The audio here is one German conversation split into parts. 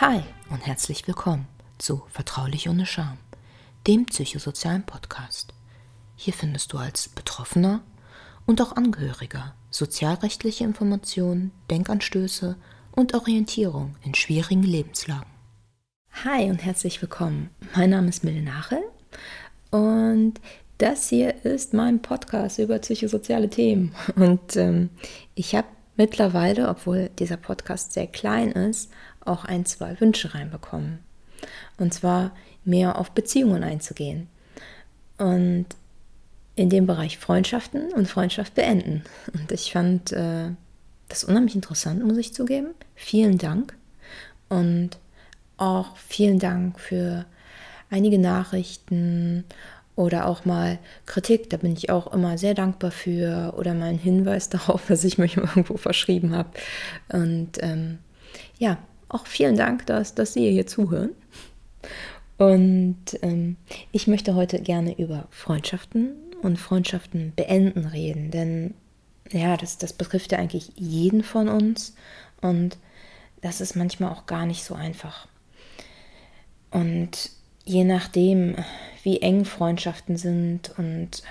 Hi und herzlich willkommen zu Vertraulich ohne Scham, dem psychosozialen Podcast. Hier findest du als Betroffener und auch Angehöriger sozialrechtliche Informationen, Denkanstöße und Orientierung in schwierigen Lebenslagen. Hi und herzlich willkommen. Mein Name ist Mille Nachel und das hier ist mein Podcast über psychosoziale Themen. Und ähm, ich habe mittlerweile, obwohl dieser Podcast sehr klein ist, auch ein, zwei Wünsche reinbekommen. Und zwar mehr auf Beziehungen einzugehen. Und in dem Bereich Freundschaften und Freundschaft beenden. Und ich fand äh, das unheimlich interessant, muss ich zugeben. Vielen Dank. Und auch vielen Dank für einige Nachrichten oder auch mal Kritik, da bin ich auch immer sehr dankbar für oder mal ein Hinweis darauf, dass ich mich irgendwo verschrieben habe. Und ähm, ja, auch vielen Dank, dass, dass Sie hier zuhören. Und ähm, ich möchte heute gerne über Freundschaften und Freundschaften beenden reden, denn ja, das, das betrifft ja eigentlich jeden von uns und das ist manchmal auch gar nicht so einfach. Und je nachdem, wie eng Freundschaften sind und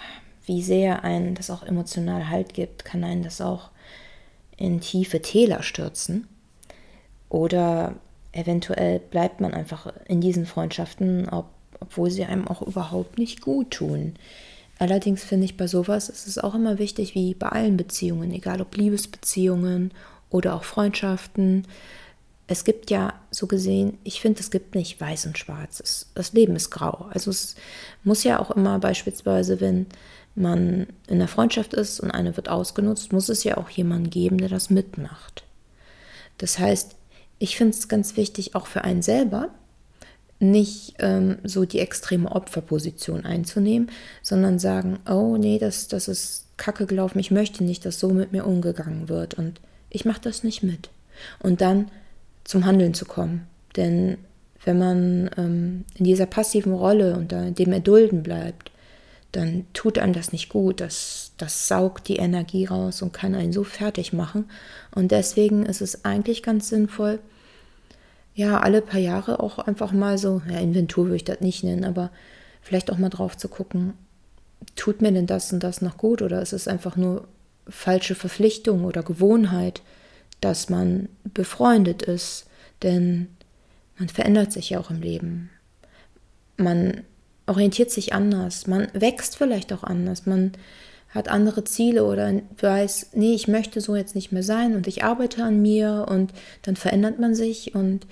wie sehr einen das auch emotional Halt gibt, kann einen das auch in tiefe Täler stürzen. Oder eventuell bleibt man einfach in diesen Freundschaften, ob, obwohl sie einem auch überhaupt nicht gut tun. Allerdings finde ich bei sowas ist es auch immer wichtig, wie bei allen Beziehungen, egal ob Liebesbeziehungen oder auch Freundschaften, es gibt ja so gesehen, ich finde, es gibt nicht weiß und schwarz. Es, das Leben ist grau. Also es muss ja auch immer beispielsweise, wenn man in der Freundschaft ist und eine wird ausgenutzt, muss es ja auch jemanden geben, der das mitmacht. Das heißt, ich finde es ganz wichtig, auch für einen selber, nicht ähm, so die extreme Opferposition einzunehmen, sondern sagen, oh nee, das, das ist kacke gelaufen, ich möchte nicht, dass so mit mir umgegangen wird und ich mache das nicht mit. Und dann zum Handeln zu kommen. Denn wenn man ähm, in dieser passiven Rolle und dem Erdulden bleibt, dann tut einem das nicht gut. Das, das saugt die Energie raus und kann einen so fertig machen. Und deswegen ist es eigentlich ganz sinnvoll, ja, alle paar Jahre auch einfach mal so, ja, Inventur würde ich das nicht nennen, aber vielleicht auch mal drauf zu gucken, tut mir denn das und das noch gut oder ist es einfach nur falsche Verpflichtung oder Gewohnheit? Dass man befreundet ist, denn man verändert sich ja auch im Leben. Man orientiert sich anders, man wächst vielleicht auch anders, man hat andere Ziele oder weiß, nee, ich möchte so jetzt nicht mehr sein und ich arbeite an mir und dann verändert man sich. Und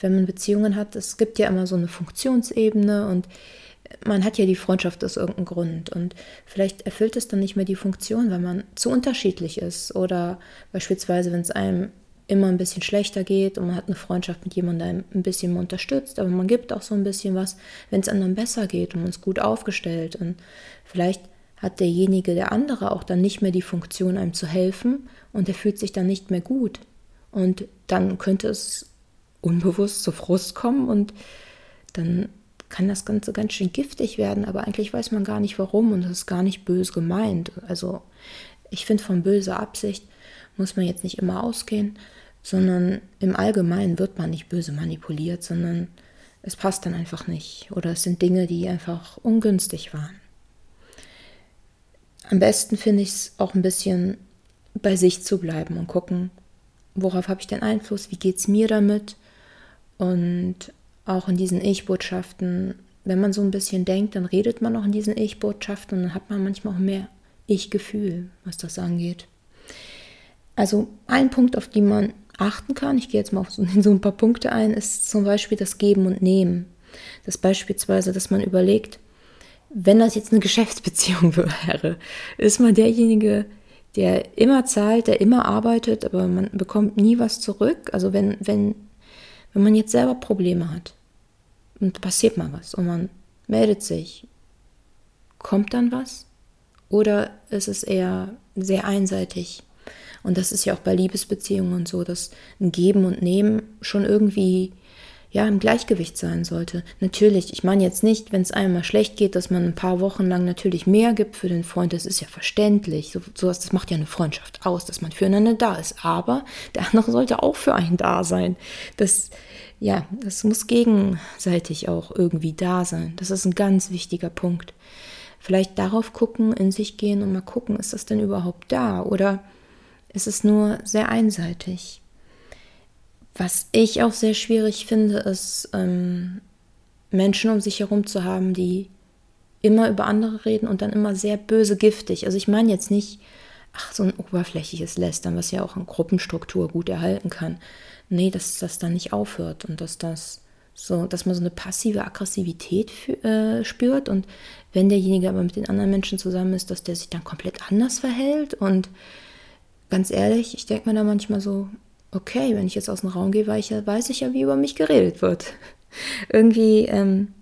wenn man Beziehungen hat, es gibt ja immer so eine Funktionsebene und man hat ja die Freundschaft aus irgendeinem Grund und vielleicht erfüllt es dann nicht mehr die Funktion, weil man zu unterschiedlich ist oder beispielsweise, wenn es einem immer ein bisschen schlechter geht und man hat eine Freundschaft mit jemandem, der ein bisschen unterstützt, aber man gibt auch so ein bisschen was, wenn es anderen besser geht und man ist gut aufgestellt und vielleicht hat derjenige, der andere auch dann nicht mehr die Funktion, einem zu helfen und er fühlt sich dann nicht mehr gut und dann könnte es unbewusst zu Frust kommen und dann kann das Ganze ganz schön giftig werden, aber eigentlich weiß man gar nicht warum und das ist gar nicht böse gemeint. Also ich finde, von böser Absicht muss man jetzt nicht immer ausgehen, sondern im Allgemeinen wird man nicht böse manipuliert, sondern es passt dann einfach nicht oder es sind Dinge, die einfach ungünstig waren. Am besten finde ich es auch ein bisschen bei sich zu bleiben und gucken, worauf habe ich den Einfluss, wie geht es mir damit und auch in diesen Ich-Botschaften, wenn man so ein bisschen denkt, dann redet man auch in diesen Ich-Botschaften und dann hat man manchmal auch mehr Ich-Gefühl, was das angeht. Also ein Punkt, auf den man achten kann, ich gehe jetzt mal auf so, so ein paar Punkte ein, ist zum Beispiel das Geben und Nehmen. Das beispielsweise, dass man überlegt, wenn das jetzt eine Geschäftsbeziehung wäre, ist man derjenige, der immer zahlt, der immer arbeitet, aber man bekommt nie was zurück. Also wenn, wenn wenn man jetzt selber Probleme hat und passiert mal was und man meldet sich, kommt dann was? Oder ist es eher sehr einseitig? Und das ist ja auch bei Liebesbeziehungen und so, dass ein Geben und Nehmen schon irgendwie ja, im Gleichgewicht sein sollte. Natürlich, ich meine jetzt nicht, wenn es einem mal schlecht geht, dass man ein paar Wochen lang natürlich mehr gibt für den Freund, das ist ja verständlich. So, sowas, das macht ja eine Freundschaft aus, dass man füreinander da ist. Aber der andere sollte auch für einen da sein. Das, ja, das muss gegenseitig auch irgendwie da sein. Das ist ein ganz wichtiger Punkt. Vielleicht darauf gucken, in sich gehen und mal gucken, ist das denn überhaupt da? Oder ist es nur sehr einseitig? Was ich auch sehr schwierig finde, ist, ähm, Menschen um sich herum zu haben, die immer über andere reden und dann immer sehr böse giftig. Also ich meine jetzt nicht, ach, so ein oberflächliches Lästern, was ja auch in Gruppenstruktur gut erhalten kann. Nee, dass das dann nicht aufhört und dass das so, dass man so eine passive Aggressivität äh, spürt und wenn derjenige aber mit den anderen Menschen zusammen ist, dass der sich dann komplett anders verhält und ganz ehrlich, ich denke mir da manchmal so, okay, wenn ich jetzt aus dem Raum gehe, weiß ich ja wie über mich geredet wird. Irgendwie ähm,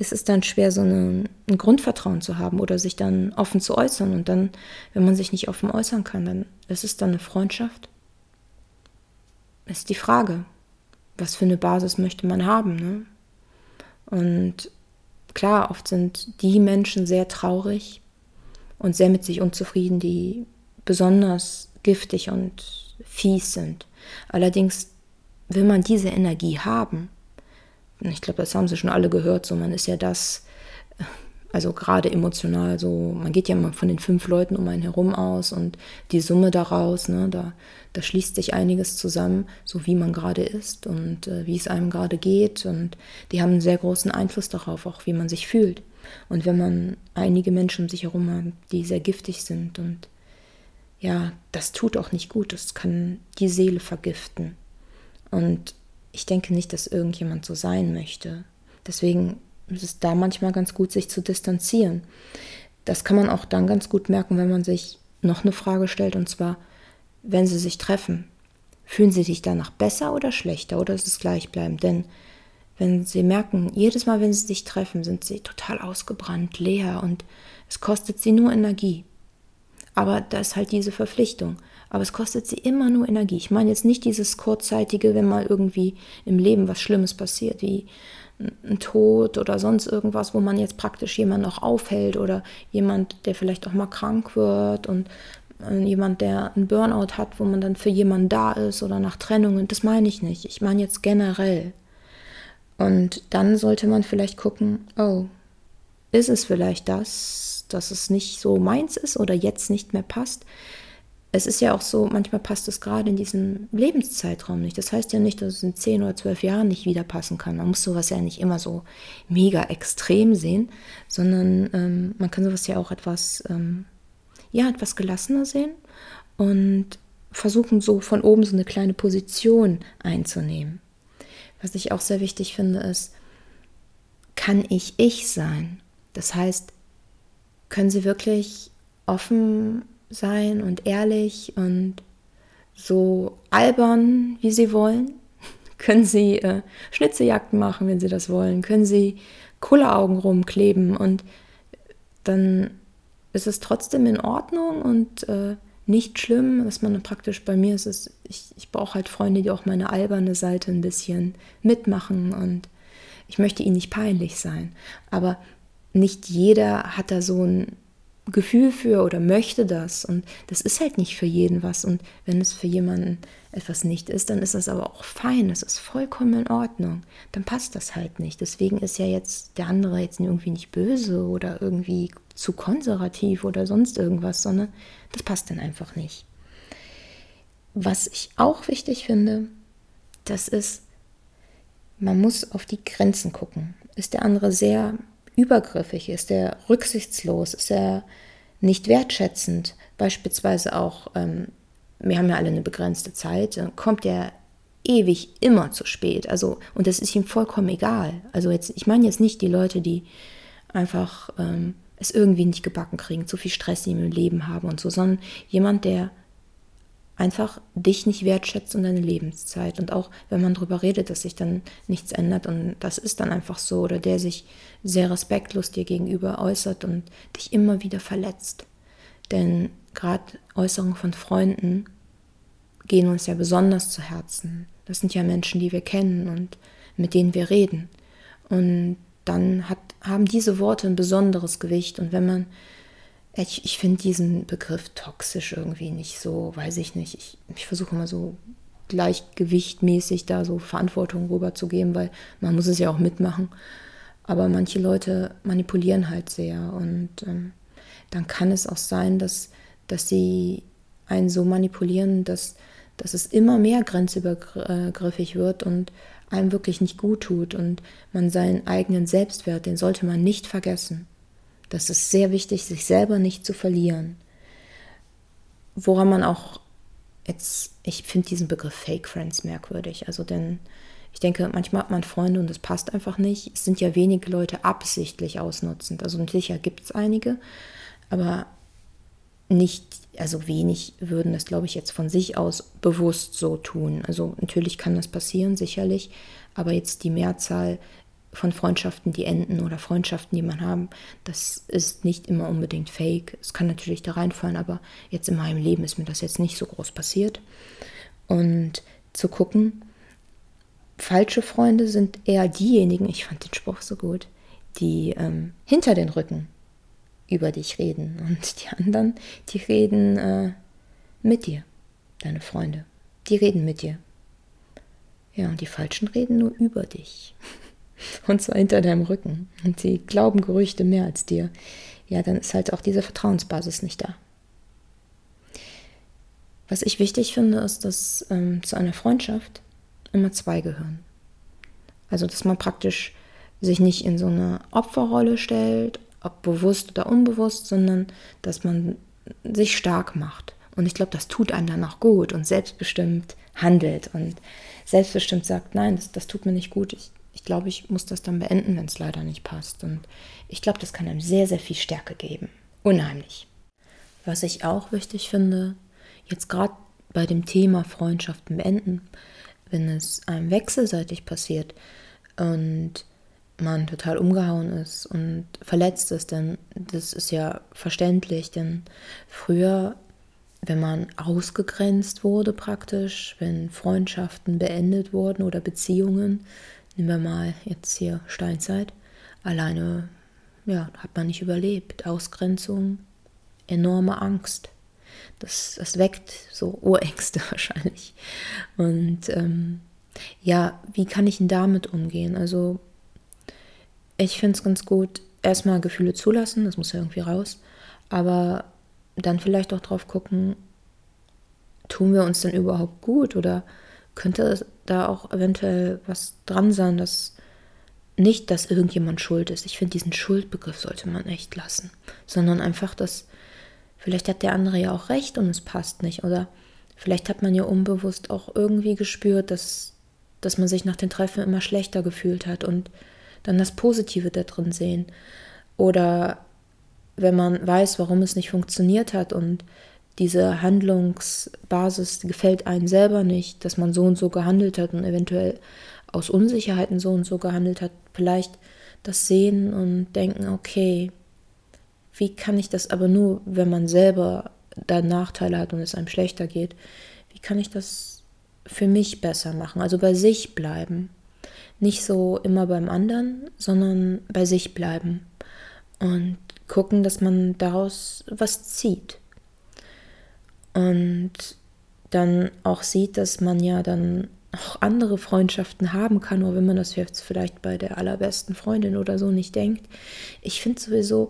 ist es dann schwer, so eine, ein Grundvertrauen zu haben oder sich dann offen zu äußern. Und dann, wenn man sich nicht offen äußern kann, dann ist es dann eine Freundschaft. Ist die Frage, was für eine Basis möchte man haben. Ne? Und klar, oft sind die Menschen sehr traurig und sehr mit sich unzufrieden, die besonders giftig und fies sind. Allerdings will man diese Energie haben. Ich glaube, das haben sie schon alle gehört. So, man ist ja das, also gerade emotional, so, man geht ja immer von den fünf Leuten um einen herum aus und die Summe daraus, ne, da, da schließt sich einiges zusammen, so wie man gerade ist und äh, wie es einem gerade geht. Und die haben einen sehr großen Einfluss darauf, auch wie man sich fühlt. Und wenn man einige Menschen um sich herum hat, die sehr giftig sind und ja, das tut auch nicht gut, das kann die Seele vergiften. Und ich denke nicht, dass irgendjemand so sein möchte. Deswegen ist es da manchmal ganz gut, sich zu distanzieren. Das kann man auch dann ganz gut merken, wenn man sich noch eine Frage stellt, und zwar, wenn sie sich treffen, fühlen sie sich danach besser oder schlechter oder ist es gleichbleibend? Denn wenn sie merken, jedes Mal, wenn sie sich treffen, sind sie total ausgebrannt, leer und es kostet sie nur Energie. Aber da ist halt diese Verpflichtung. Aber es kostet sie immer nur Energie. Ich meine jetzt nicht dieses kurzzeitige, wenn mal irgendwie im Leben was Schlimmes passiert, wie ein Tod oder sonst irgendwas, wo man jetzt praktisch jemanden noch aufhält oder jemand, der vielleicht auch mal krank wird und äh, jemand, der einen Burnout hat, wo man dann für jemanden da ist oder nach Trennungen. Das meine ich nicht. Ich meine jetzt generell. Und dann sollte man vielleicht gucken, oh, ist es vielleicht das, dass es nicht so meins ist oder jetzt nicht mehr passt. Es ist ja auch so, manchmal passt es gerade in diesem Lebenszeitraum nicht. Das heißt ja nicht, dass es in zehn oder zwölf Jahren nicht wieder passen kann. Man muss sowas ja nicht immer so mega extrem sehen, sondern ähm, man kann sowas ja auch etwas, ähm, ja, etwas gelassener sehen und versuchen so von oben so eine kleine Position einzunehmen. Was ich auch sehr wichtig finde, ist, kann ich ich sein? Das heißt, können sie wirklich offen sein und ehrlich und so albern, wie sie wollen. können sie äh, Schnitzejagden machen, wenn sie das wollen. Können sie Kulleraugen rumkleben und dann ist es trotzdem in Ordnung und äh, nicht schlimm, dass man praktisch bei mir ist. Es, ich, ich brauche halt Freunde, die auch meine alberne Seite ein bisschen mitmachen und ich möchte ihnen nicht peinlich sein. Aber nicht jeder hat da so ein Gefühl für oder möchte das. Und das ist halt nicht für jeden was. Und wenn es für jemanden etwas nicht ist, dann ist das aber auch fein. Das ist vollkommen in Ordnung. Dann passt das halt nicht. Deswegen ist ja jetzt der andere jetzt irgendwie nicht böse oder irgendwie zu konservativ oder sonst irgendwas, sondern das passt dann einfach nicht. Was ich auch wichtig finde, das ist, man muss auf die Grenzen gucken. Ist der andere sehr übergriffig? Ist er rücksichtslos? Ist er nicht wertschätzend? Beispielsweise auch, ähm, wir haben ja alle eine begrenzte Zeit, kommt er ewig immer zu spät. Also, und das ist ihm vollkommen egal. Also jetzt, ich meine jetzt nicht die Leute, die einfach ähm, es irgendwie nicht gebacken kriegen, zu viel Stress im Leben haben und so, sondern jemand, der einfach dich nicht wertschätzt und deine Lebenszeit. Und auch wenn man darüber redet, dass sich dann nichts ändert und das ist dann einfach so, oder der sich sehr respektlos dir gegenüber äußert und dich immer wieder verletzt. Denn gerade Äußerungen von Freunden gehen uns ja besonders zu Herzen. Das sind ja Menschen, die wir kennen und mit denen wir reden. Und dann hat, haben diese Worte ein besonderes Gewicht. Und wenn man, ich, ich finde diesen Begriff toxisch irgendwie nicht so, weiß ich nicht. Ich, ich versuche mal so gleichgewichtmäßig da so Verantwortung rüberzugeben, weil man muss es ja auch mitmachen. Aber manche Leute manipulieren halt sehr und ähm, dann kann es auch sein, dass, dass sie einen so manipulieren, dass, dass es immer mehr grenzübergriffig wird und einem wirklich nicht gut tut und man seinen eigenen Selbstwert, den sollte man nicht vergessen. Das ist sehr wichtig, sich selber nicht zu verlieren. Woran man auch jetzt, ich finde diesen Begriff Fake Friends merkwürdig. Also denn ich denke, manchmal hat man Freunde und es passt einfach nicht. Es sind ja wenige Leute absichtlich ausnutzend. Also sicher gibt es einige, aber nicht, also wenig würden das, glaube ich, jetzt von sich aus bewusst so tun. Also natürlich kann das passieren, sicherlich, aber jetzt die Mehrzahl von Freundschaften, die enden oder Freundschaften, die man haben, das ist nicht immer unbedingt fake. Es kann natürlich da reinfallen, aber jetzt in meinem Leben ist mir das jetzt nicht so groß passiert. Und zu gucken, falsche Freunde sind eher diejenigen, ich fand den Spruch so gut, die ähm, hinter den Rücken über dich reden. Und die anderen, die reden äh, mit dir, deine Freunde. Die reden mit dir. Ja, und die Falschen reden nur über dich. Und zwar hinter deinem Rücken. Und sie glauben Gerüchte mehr als dir. Ja, dann ist halt auch diese Vertrauensbasis nicht da. Was ich wichtig finde, ist, dass ähm, zu einer Freundschaft immer zwei gehören. Also, dass man praktisch sich nicht in so eine Opferrolle stellt, ob bewusst oder unbewusst, sondern dass man sich stark macht. Und ich glaube, das tut einem dann auch gut und selbstbestimmt handelt und selbstbestimmt sagt, nein, das, das tut mir nicht gut. Ich, ich glaube, ich muss das dann beenden, wenn es leider nicht passt. Und ich glaube, das kann einem sehr, sehr viel Stärke geben. Unheimlich. Was ich auch wichtig finde, jetzt gerade bei dem Thema Freundschaften beenden, wenn es einem wechselseitig passiert und man total umgehauen ist und verletzt ist, denn das ist ja verständlich, denn früher, wenn man ausgegrenzt wurde praktisch, wenn Freundschaften beendet wurden oder Beziehungen, nehmen wir mal jetzt hier Steinzeit, alleine ja, hat man nicht überlebt. Ausgrenzung, enorme Angst. Das, das weckt so Urängste wahrscheinlich. Und ähm, ja, wie kann ich denn damit umgehen? Also ich finde es ganz gut, erstmal Gefühle zulassen, das muss ja irgendwie raus, aber dann vielleicht auch drauf gucken, tun wir uns denn überhaupt gut oder könnte da auch eventuell was dran sein, dass nicht, dass irgendjemand schuld ist. Ich finde, diesen Schuldbegriff sollte man echt lassen, sondern einfach, dass vielleicht hat der andere ja auch recht und es passt nicht oder vielleicht hat man ja unbewusst auch irgendwie gespürt, dass, dass man sich nach den Treffen immer schlechter gefühlt hat und dann das Positive da drin sehen. Oder wenn man weiß, warum es nicht funktioniert hat und diese Handlungsbasis gefällt einem selber nicht, dass man so und so gehandelt hat und eventuell aus Unsicherheiten so und so gehandelt hat, vielleicht das sehen und denken, okay, wie kann ich das aber nur, wenn man selber da Nachteile hat und es einem schlechter geht, wie kann ich das für mich besser machen? Also bei sich bleiben nicht so immer beim anderen, sondern bei sich bleiben und gucken, dass man daraus was zieht. Und dann auch sieht, dass man ja dann auch andere Freundschaften haben kann, nur wenn man das jetzt vielleicht bei der allerbesten Freundin oder so nicht denkt. Ich finde sowieso,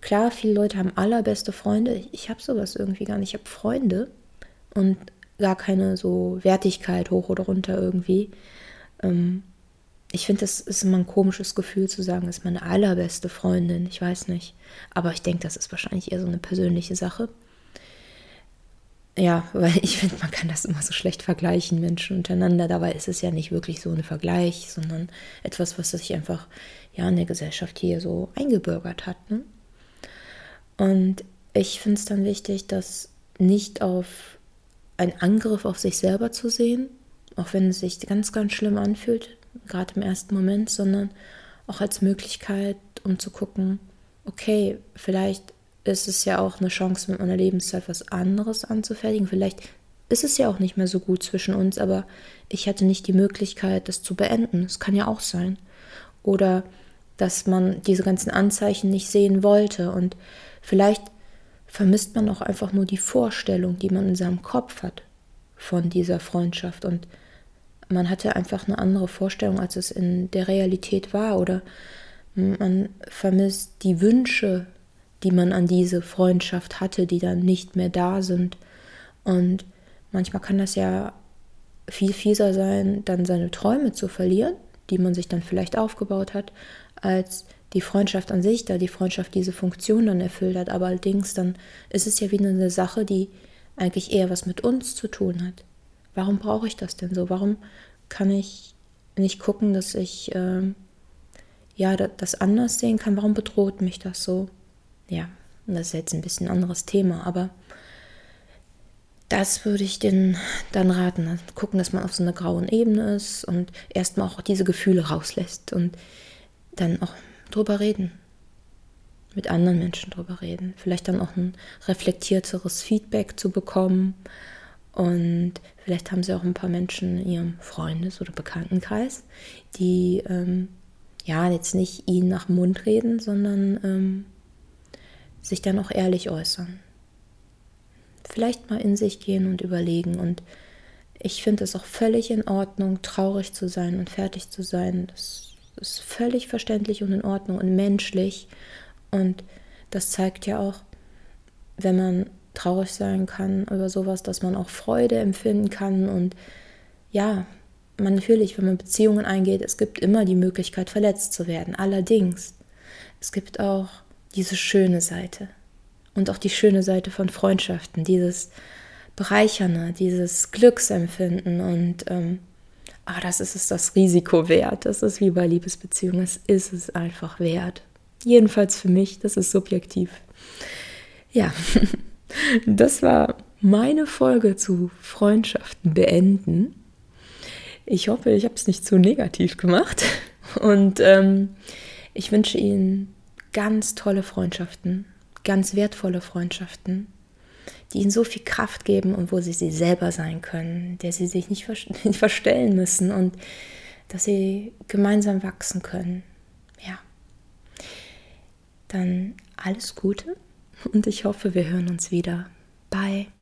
klar, viele Leute haben allerbeste Freunde. Ich habe sowas irgendwie gar nicht. Ich habe Freunde und gar keine so Wertigkeit hoch oder runter irgendwie. Ähm, ich finde, das ist immer ein komisches Gefühl zu sagen, das ist meine allerbeste Freundin. Ich weiß nicht. Aber ich denke, das ist wahrscheinlich eher so eine persönliche Sache. Ja, weil ich finde, man kann das immer so schlecht vergleichen, Menschen untereinander. Dabei ist es ja nicht wirklich so ein Vergleich, sondern etwas, was sich einfach ja in der Gesellschaft hier so eingebürgert hat. Ne? Und ich finde es dann wichtig, das nicht auf einen Angriff auf sich selber zu sehen, auch wenn es sich ganz, ganz schlimm anfühlt, gerade im ersten Moment, sondern auch als Möglichkeit, um zu gucken, okay, vielleicht ist es ja auch eine Chance, mit meiner Lebenszeit was anderes anzufertigen. Vielleicht ist es ja auch nicht mehr so gut zwischen uns, aber ich hatte nicht die Möglichkeit, das zu beenden. Das kann ja auch sein. Oder dass man diese ganzen Anzeichen nicht sehen wollte. Und vielleicht vermisst man auch einfach nur die Vorstellung, die man in seinem Kopf hat von dieser Freundschaft. Und man hatte einfach eine andere Vorstellung, als es in der Realität war. Oder man vermisst die Wünsche, die man an diese Freundschaft hatte, die dann nicht mehr da sind. Und manchmal kann das ja viel fieser sein, dann seine Träume zu verlieren, die man sich dann vielleicht aufgebaut hat, als die Freundschaft an sich, da die Freundschaft diese Funktion dann erfüllt hat. Aber allerdings dann ist es ja wieder eine Sache, die eigentlich eher was mit uns zu tun hat. Warum brauche ich das denn so? Warum kann ich nicht gucken, dass ich äh, ja das anders sehen kann? Warum bedroht mich das so? Ja, das ist jetzt ein bisschen anderes Thema, aber das würde ich den dann raten. Gucken, dass man auf so einer grauen Ebene ist und erstmal auch diese Gefühle rauslässt und dann auch drüber reden. Mit anderen Menschen drüber reden. Vielleicht dann auch ein reflektierteres Feedback zu bekommen. Und vielleicht haben sie auch ein paar Menschen in ihrem Freundes- oder Bekanntenkreis, die ähm, ja jetzt nicht ihnen nach dem Mund reden, sondern ähm, sich dann auch ehrlich äußern. Vielleicht mal in sich gehen und überlegen. Und ich finde es auch völlig in Ordnung, traurig zu sein und fertig zu sein. Das ist völlig verständlich und in Ordnung und menschlich. Und das zeigt ja auch, wenn man traurig sein kann über sowas, dass man auch Freude empfinden kann. Und ja, man natürlich, wenn man Beziehungen eingeht, es gibt immer die Möglichkeit, verletzt zu werden. Allerdings, es gibt auch diese schöne Seite und auch die schöne Seite von Freundschaften, dieses Bereichernde, dieses Glücksempfinden und ähm, ah, das ist es das Risiko wert. Das ist wie bei Liebesbeziehungen, es ist es einfach wert. Jedenfalls für mich, das ist subjektiv. Ja, das war meine Folge zu Freundschaften beenden. Ich hoffe, ich habe es nicht zu negativ gemacht. Und ähm, ich wünsche Ihnen ganz tolle Freundschaften, ganz wertvolle Freundschaften, die ihnen so viel Kraft geben und wo sie sie selber sein können, der sie sich nicht, verstellen müssen und dass sie gemeinsam wachsen können. Ja. Dann alles Gute und ich hoffe, wir hören uns wieder. Bye.